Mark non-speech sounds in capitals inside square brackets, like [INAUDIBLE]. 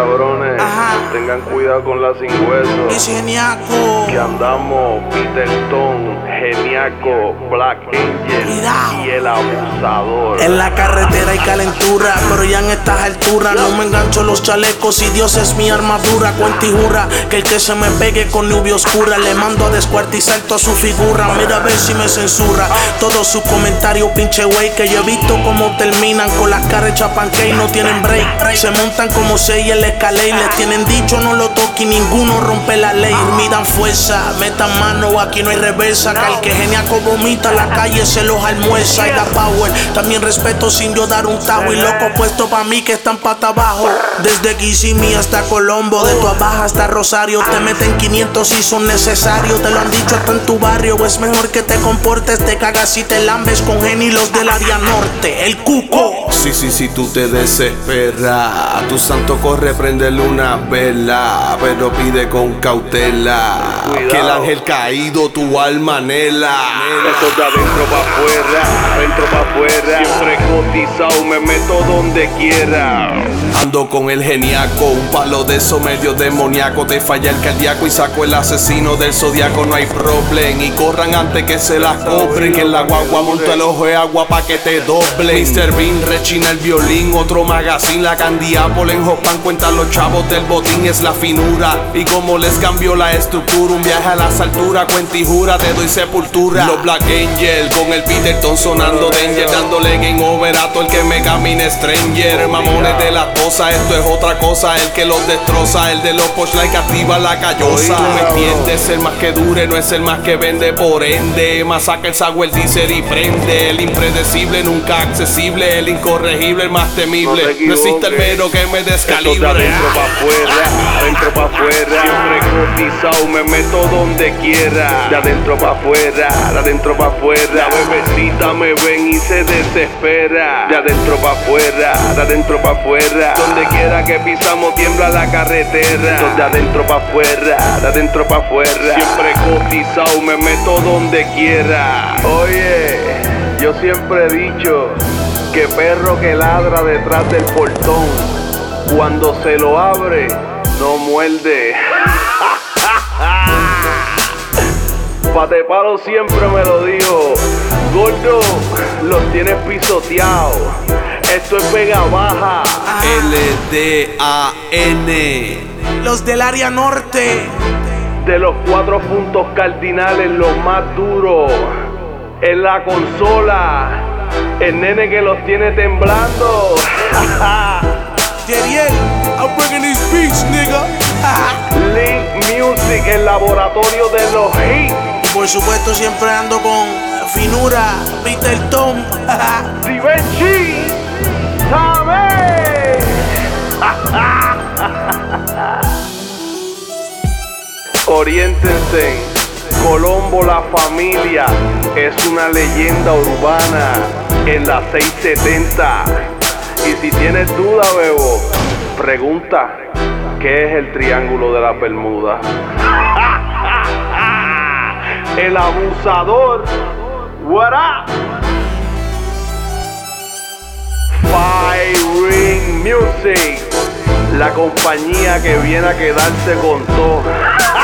cabrones. Tengan cuidado con la sin hueso. geniaco. Que andamos Peterton, geniaco, Black Angel y el abusador. En la carretera hay calentura, pero ya en estas alturas no me engancho los chalecos y Dios es mi armadura. Cuenta y jura que el que se me pegue con nubia oscura le mando a descuartizar toda su figura. Mira a ver si me censura todos sus comentarios, pinche wey. Que yo he visto cómo terminan con las caras chapanque y no tienen break. Se montan como seis en la escalera les tienen dicho no lo toque y ninguno rompe la ley. Midan fuerza, metan mano, aquí no hay reversa. Que el que geniaco vomita la calle se los almuerza y da power. También respeto sin yo dar un tajo y loco puesto pa' mí que están pata abajo. Desde Kissimmee hasta Colombo, de tu abajo hasta Rosario. Te meten 500 si son necesarios. Te lo han dicho hasta en tu barrio. Es mejor que te comportes, te cagas y te lambes con genilos del área norte. El cuco. Sí, sí, sí, tú te desesperas. Tu santo corre, prendele una vela. Pero pide con cautela. Que el ángel caído tu alma anhela. Esto de adentro pa' afuera, adentro pa' me meto donde quiera. Ando con el geniaco, un palo de eso medio demoníaco. Te falla el cardíaco y saco el asesino del zodiaco. No hay problem. Y corran antes que se las compren. Que en la guagua monto el ojo de agua pa' que te doble. Mr. Bean rechina el violín. Otro magazine, la candiápola en Jopan cuenta los chavos del botín. Es la finura. Y como les cambió la estructura, un viaje a las alturas. Cuenta y jura, te doy sepultura. Los Black Angel con el Peterton sonando danger. Dándole game over el que me camine stranger. Mamones de la cosa, esto es otra cosa. El que los destroza, el de los push like activa la callosa. Tú me entiendes, el más que dure no es el más que vende, por ende. Masaca el sago, el diésel y prende. El impredecible, nunca accesible. El incorregible, el más temible. No existe el mero que me Esto de descalibre. adentro pa' afuera, adentro pa' afuera. Siempre cotizado, me meto donde quiera. De adentro pa' afuera, de adentro pa' afuera. La bebecita me ven y se desespera. De adentro pa' afuera, de adentro pa' afuera. Donde quiera que pisamos tiembla la carretera. De adentro pa' afuera, de adentro pa' afuera. Siempre cotizado, me meto donde quiera. Oye, yo siempre he dicho que perro que ladra detrás del portón, cuando se lo abre, no muerde. [LAUGHS] Patepalo siempre me lo dijo, gordo, los tienes pisoteados. Esto es Vega Baja. L-D-A-N. Los del área norte. De los cuatro puntos cardinales, los más duros. En la consola, el nene que los tiene temblando. [LAUGHS] Yeriel, I'm bringing these beats, nigga. Link Music, el laboratorio de los hits. por supuesto siempre ando con Finura, Peter Tom. [LAUGHS] Divenchi, ¿sabes? [LAUGHS] Oriéntense, Colombo la familia es una leyenda urbana en la 670. Y si tienes duda, bebo, pregunta, ¿qué es el triángulo de la Bermuda? [LAUGHS] El abusador, what up? Firing Music, la compañía que viene a quedarse con todo. [LAUGHS]